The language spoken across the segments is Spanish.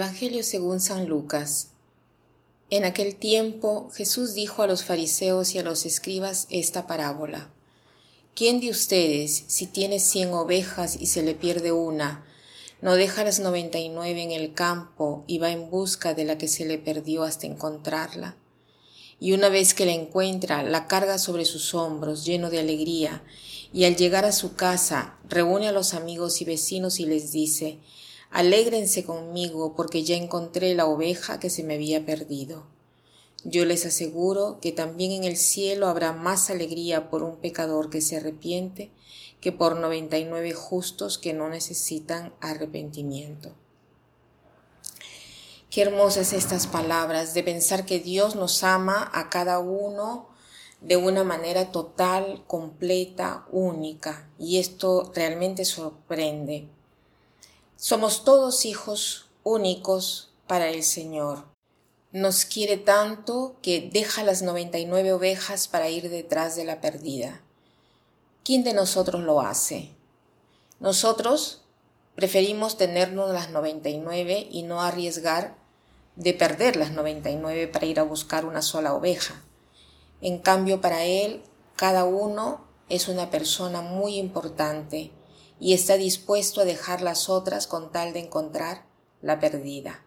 Evangelio según San Lucas. En aquel tiempo Jesús dijo a los fariseos y a los escribas esta parábola. ¿Quién de ustedes, si tiene cien ovejas y se le pierde una, no deja las noventa y nueve en el campo y va en busca de la que se le perdió hasta encontrarla? Y una vez que la encuentra, la carga sobre sus hombros lleno de alegría, y al llegar a su casa reúne a los amigos y vecinos y les dice, Alégrense conmigo porque ya encontré la oveja que se me había perdido. Yo les aseguro que también en el cielo habrá más alegría por un pecador que se arrepiente que por noventa y nueve justos que no necesitan arrepentimiento. Qué hermosas estas palabras de pensar que Dios nos ama a cada uno de una manera total, completa, única. Y esto realmente sorprende. Somos todos hijos únicos para el Señor. Nos quiere tanto que deja las 99 ovejas para ir detrás de la perdida. ¿Quién de nosotros lo hace? Nosotros preferimos tenernos las 99 y no arriesgar de perder las 99 para ir a buscar una sola oveja. En cambio, para Él, cada uno es una persona muy importante y está dispuesto a dejar las otras con tal de encontrar la perdida.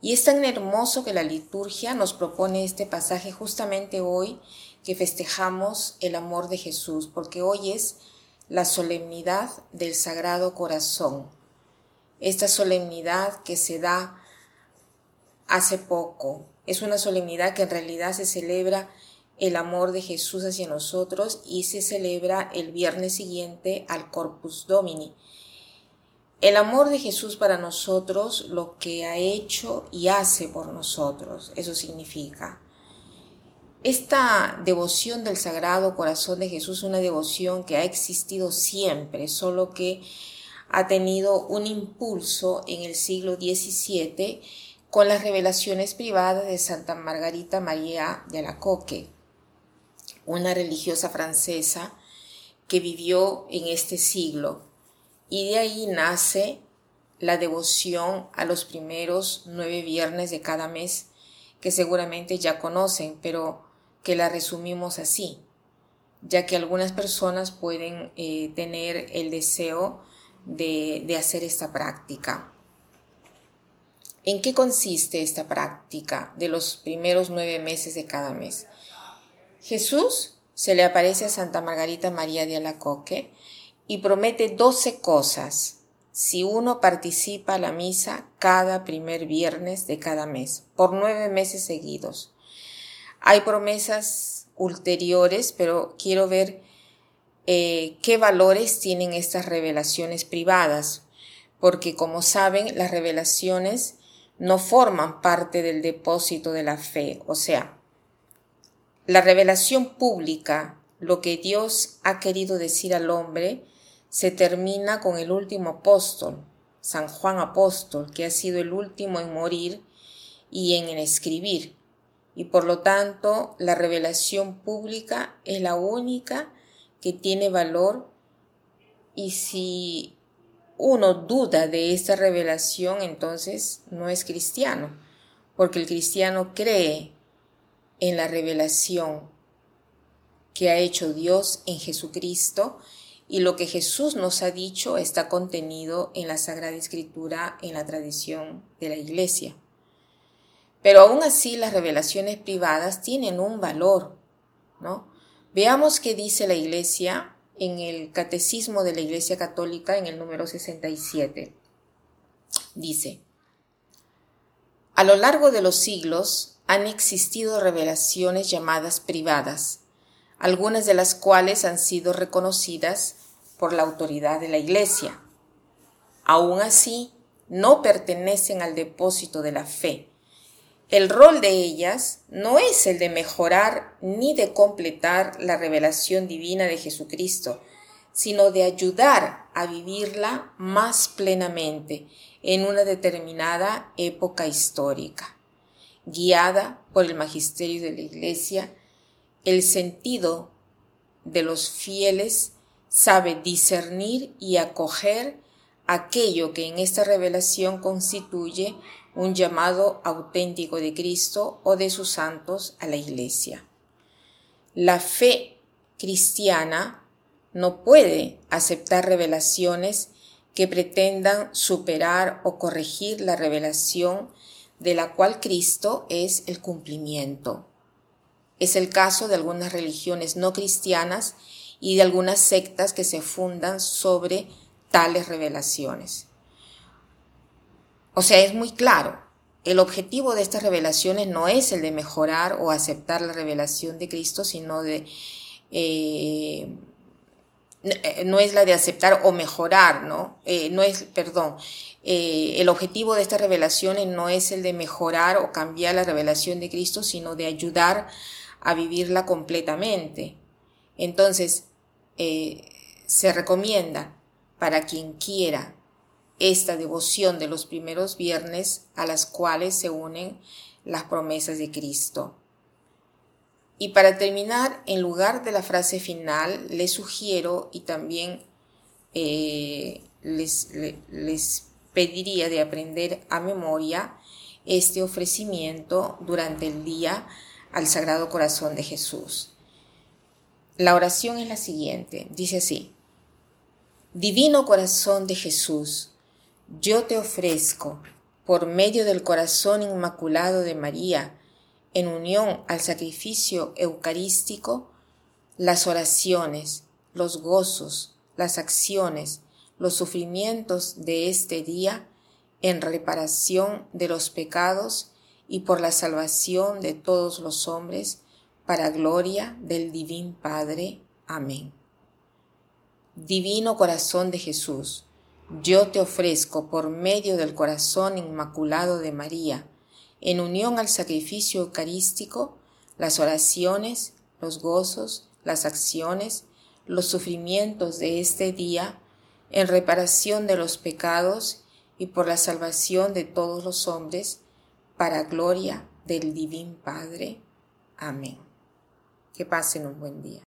Y es tan hermoso que la liturgia nos propone este pasaje justamente hoy que festejamos el amor de Jesús, porque hoy es la solemnidad del Sagrado Corazón. Esta solemnidad que se da hace poco. Es una solemnidad que en realidad se celebra el amor de Jesús hacia nosotros y se celebra el viernes siguiente al Corpus Domini. El amor de Jesús para nosotros, lo que ha hecho y hace por nosotros, eso significa. Esta devoción del Sagrado Corazón de Jesús es una devoción que ha existido siempre, solo que ha tenido un impulso en el siglo XVII con las revelaciones privadas de Santa Margarita María de Alacoque una religiosa francesa que vivió en este siglo y de ahí nace la devoción a los primeros nueve viernes de cada mes que seguramente ya conocen, pero que la resumimos así, ya que algunas personas pueden eh, tener el deseo de, de hacer esta práctica. ¿En qué consiste esta práctica de los primeros nueve meses de cada mes? Jesús se le aparece a Santa Margarita María de Alacoque y promete doce cosas si uno participa a la misa cada primer viernes de cada mes, por nueve meses seguidos. Hay promesas ulteriores, pero quiero ver eh, qué valores tienen estas revelaciones privadas, porque como saben, las revelaciones no forman parte del depósito de la fe, o sea, la revelación pública, lo que Dios ha querido decir al hombre, se termina con el último apóstol, San Juan Apóstol, que ha sido el último en morir y en escribir. Y por lo tanto, la revelación pública es la única que tiene valor y si uno duda de esta revelación, entonces no es cristiano, porque el cristiano cree en la revelación que ha hecho Dios en Jesucristo y lo que Jesús nos ha dicho está contenido en la Sagrada Escritura, en la tradición de la Iglesia. Pero aún así las revelaciones privadas tienen un valor, ¿no? Veamos qué dice la Iglesia en el Catecismo de la Iglesia Católica en el número 67. Dice, a lo largo de los siglos han existido revelaciones llamadas privadas, algunas de las cuales han sido reconocidas por la autoridad de la Iglesia. Aún así, no pertenecen al depósito de la fe. El rol de ellas no es el de mejorar ni de completar la revelación divina de Jesucristo, sino de ayudar a vivirla más plenamente en una determinada época histórica guiada por el magisterio de la Iglesia, el sentido de los fieles sabe discernir y acoger aquello que en esta revelación constituye un llamado auténtico de Cristo o de sus santos a la Iglesia. La fe cristiana no puede aceptar revelaciones que pretendan superar o corregir la revelación de la cual Cristo es el cumplimiento. Es el caso de algunas religiones no cristianas y de algunas sectas que se fundan sobre tales revelaciones. O sea, es muy claro, el objetivo de estas revelaciones no es el de mejorar o aceptar la revelación de Cristo, sino de... Eh, no es la de aceptar o mejorar, ¿no? Eh, no es, perdón, eh, el objetivo de estas revelaciones no es el de mejorar o cambiar la revelación de Cristo, sino de ayudar a vivirla completamente. Entonces, se recomienda para quien quiera esta devoción de los primeros viernes a las cuales se unen las promesas de Cristo. Y para terminar, en lugar de la frase final, les sugiero y también eh, les, les pediría de aprender a memoria este ofrecimiento durante el día al Sagrado Corazón de Jesús. La oración es la siguiente, dice así, Divino Corazón de Jesús, yo te ofrezco, por medio del corazón inmaculado de María, en unión al sacrificio eucarístico, las oraciones, los gozos, las acciones, los sufrimientos de este día en reparación de los pecados y por la salvación de todos los hombres, para gloria del Divino Padre. Amén. Divino corazón de Jesús, yo te ofrezco por medio del corazón inmaculado de María, en unión al sacrificio eucarístico, las oraciones, los gozos, las acciones, los sufrimientos de este día, en reparación de los pecados y por la salvación de todos los hombres, para gloria del Divino Padre. Amén. Que pasen un buen día.